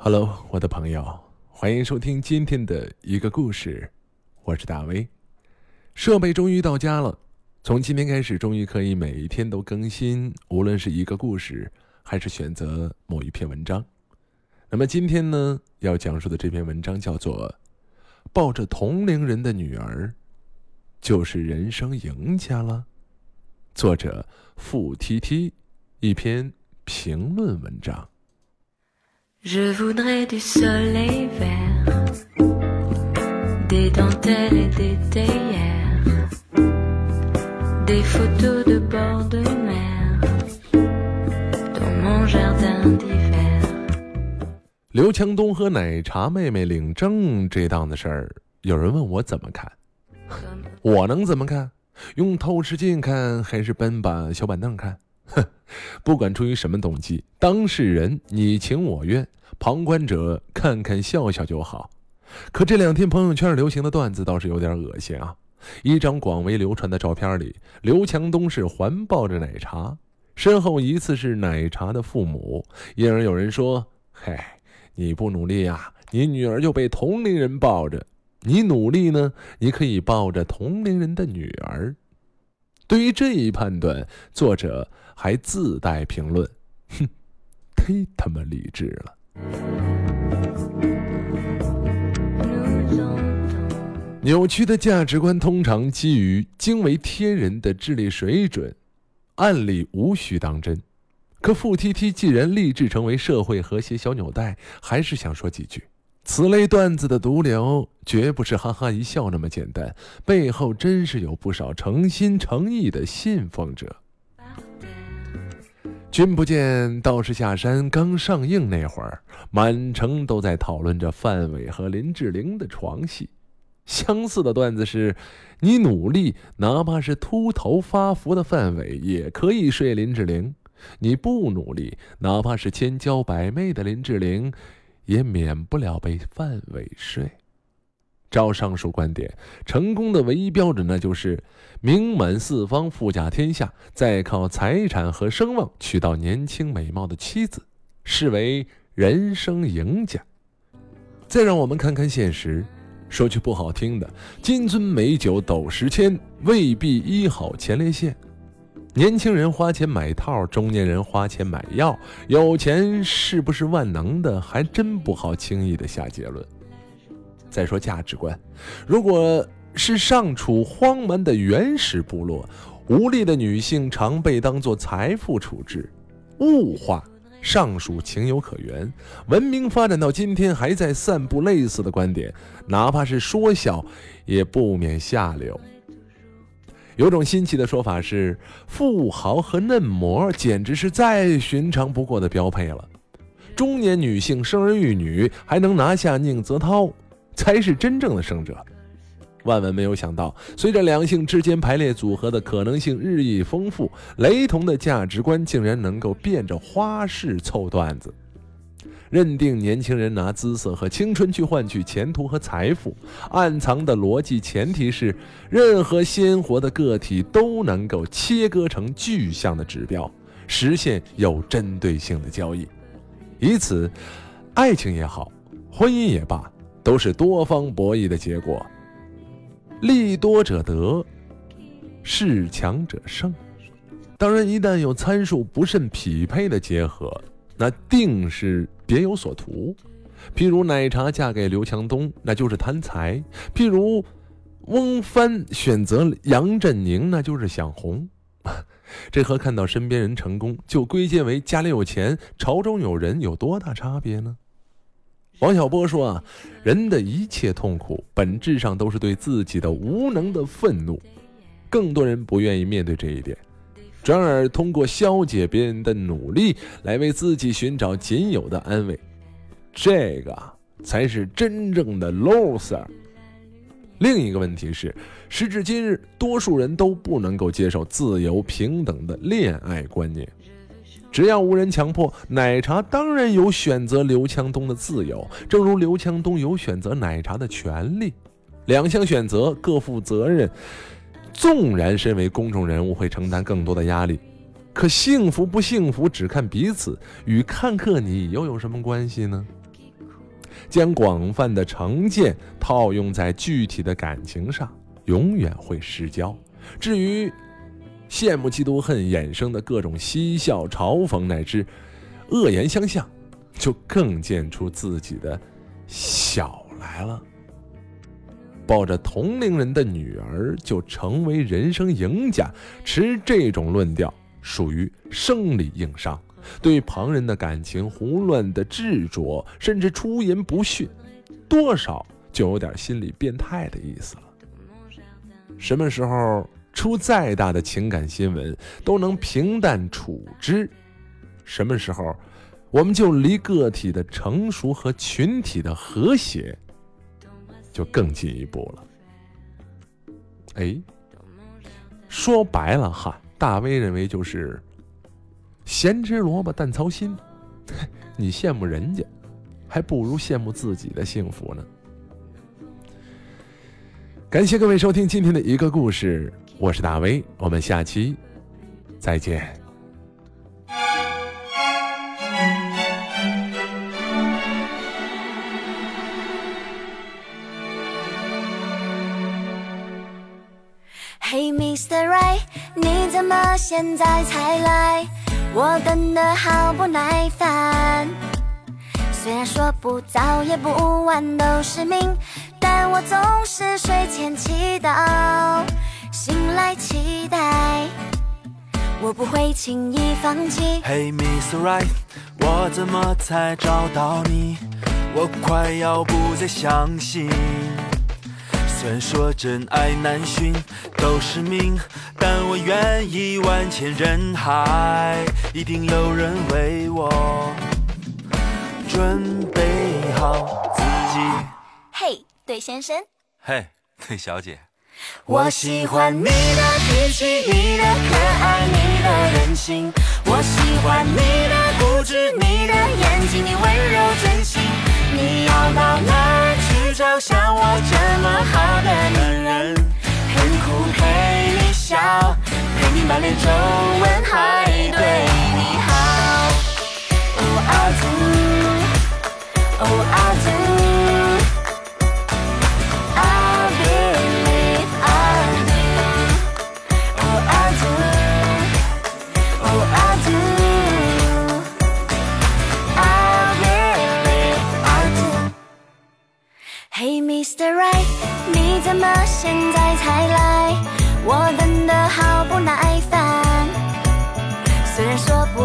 Hello，我的朋友，欢迎收听今天的一个故事，我是大威。设备终于到家了，从今天开始，终于可以每一天都更新，无论是一个故事，还是选择某一篇文章。那么今天呢，要讲述的这篇文章叫做《抱着同龄人的女儿，就是人生赢家了》，作者付 T T，一篇评论文章。Je voudrais du soleil vert, des dentelles et des théières, des photos de bord de mer dans mon jardin d'hiver。刘强东和奶茶妹妹领证这档子事儿，有人问我怎么看，我能怎么看？用透视镜看，还是搬把小板凳看？哼，不管出于什么动机，当事人你情我愿，旁观者看看笑笑就好。可这两天朋友圈流行的段子倒是有点恶心啊！一张广为流传的照片里，刘强东是环抱着奶茶，身后疑似是奶茶的父母。因而有人说：“嘿，你不努力呀，你女儿就被同龄人抱着；你努力呢，你可以抱着同龄人的女儿。”对于这一判断，作者还自带评论：“哼，忒他妈理智了。”扭曲的价值观通常基于惊为天人的智力水准，案例无需当真。可付 T T 既然立志成为社会和谐小纽带，还是想说几句。此类段子的毒瘤，绝不是哈哈一笑那么简单，背后真是有不少诚心诚意的信奉者。君不见，道士下山刚上映那会儿，满城都在讨论着范伟和林志玲的床戏。相似的段子是：你努力，哪怕是秃头发福的范伟也可以睡林志玲；你不努力，哪怕是千娇百媚的林志玲。也免不了被范伟睡。照上述观点，成功的唯一标准那就是名满四方、富甲天下，再靠财产和声望娶到年轻美貌的妻子，视为人生赢家。再让我们看看现实，说句不好听的，金樽美酒斗十千，未必医好前列腺。年轻人花钱买套，中年人花钱买药，有钱是不是万能的，还真不好轻易的下结论。再说价值观，如果是尚处荒蛮的原始部落，无力的女性常被当作财富处置，物化尚属情有可原。文明发展到今天，还在散布类似的观点，哪怕是说笑，也不免下流。有种新奇的说法是，富豪和嫩模简直是再寻常不过的标配了。中年女性生儿育女还能拿下宁泽涛，才是真正的胜者。万万没有想到，随着两性之间排列组合的可能性日益丰富，雷同的价值观竟然能够变着花式凑段子。认定年轻人拿姿色和青春去换取前途和财富，暗藏的逻辑前提是，任何鲜活的个体都能够切割成具象的指标，实现有针对性的交易，以此，爱情也好，婚姻也罢，都是多方博弈的结果。利多者得，势强者胜。当然，一旦有参数不甚匹配的结合。那定是别有所图，譬如奶茶嫁给刘强东，那就是贪财；譬如翁帆选择杨振宁，那就是想红。这和看到身边人成功就归结为家里有钱、朝中有人有多大差别呢？王小波说啊，人的一切痛苦本质上都是对自己的无能的愤怒，更多人不愿意面对这一点。转而通过消解别人的努力来为自己寻找仅有的安慰，这个才是真正的 loser。另一个问题是，时至今日，多数人都不能够接受自由平等的恋爱观念。只要无人强迫，奶茶当然有选择刘强东的自由，正如刘强东有选择奶茶的权利。两项选择各负责任。纵然身为公众人物会承担更多的压力，可幸福不幸福只看彼此，与看客你又有什么关系呢？将广泛的成见套用在具体的感情上，永远会失焦。至于羡慕、嫉妒、恨衍生的各种嬉笑、嘲讽乃至恶言相向，就更见出自己的小来了。抱着同龄人的女儿就成为人生赢家，持这种论调属于生理硬伤。对旁人的感情胡乱的执着，甚至出言不逊，多少就有点心理变态的意思了。什么时候出再大的情感新闻都能平淡处之，什么时候我们就离个体的成熟和群体的和谐就更进一步了。哎，说白了哈，大威认为就是。闲吃萝卜淡操心，你羡慕人家，还不如羡慕自己的幸福呢。感谢各位收听今天的一个故事，我是大威，我们下期再见。么现在才来？我等得好不耐烦，虽然说不早也不晚都是命，但我总是睡前祈祷，醒来期待，我不会轻易放弃。Hey Miss Right，我怎么才找到你？我快要不再相信。虽然说真爱难寻，都是命，但我愿意万千人海，一定有人为我准备好自己。嘿，对先生。嘿，对小姐。我喜欢你的脾气，你的可爱，你的任性。我喜欢你的固执，你的眼睛，你温柔真心。你要到哪儿去找像我好的男人？陪你哭，陪你笑，陪你满脸皱纹，还对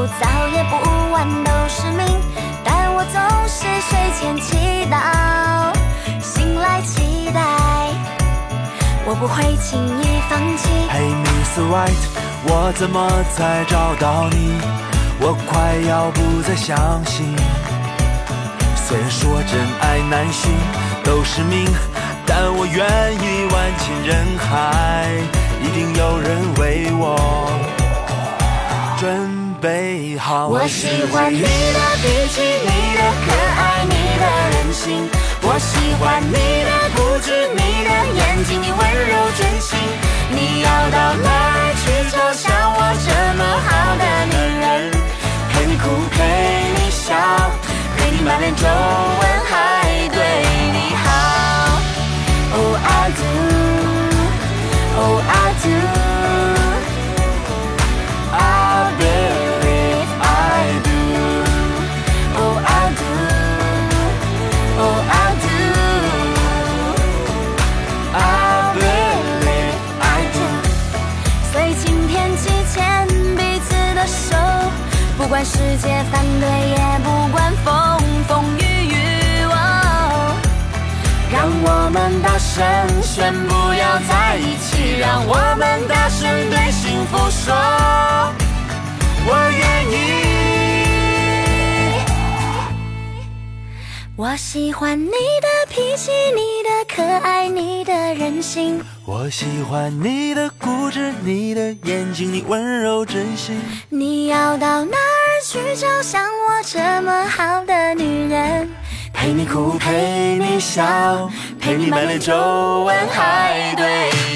早也不晚都是命，但我总是睡前祈祷，醒来期待，我不会轻易放弃。Hey Miss White，我怎么才找到你？我快要不再相信。虽然说真爱难寻，都是命，但我愿意万千人海，一定有人为我准备好。我喜欢你的脾气，你的可爱，你的任性。我喜欢你的固执，你的眼睛，你温柔真心。们大声宣布要在一起，让我们大声对幸福说，我愿意。我喜欢你的脾气，你的可爱，你的任性。我喜欢你的固执，你的眼睛，你温柔真心。你要到哪儿去找像我这么好的女人？陪你哭，陪你笑，陪你满脸皱纹，还对。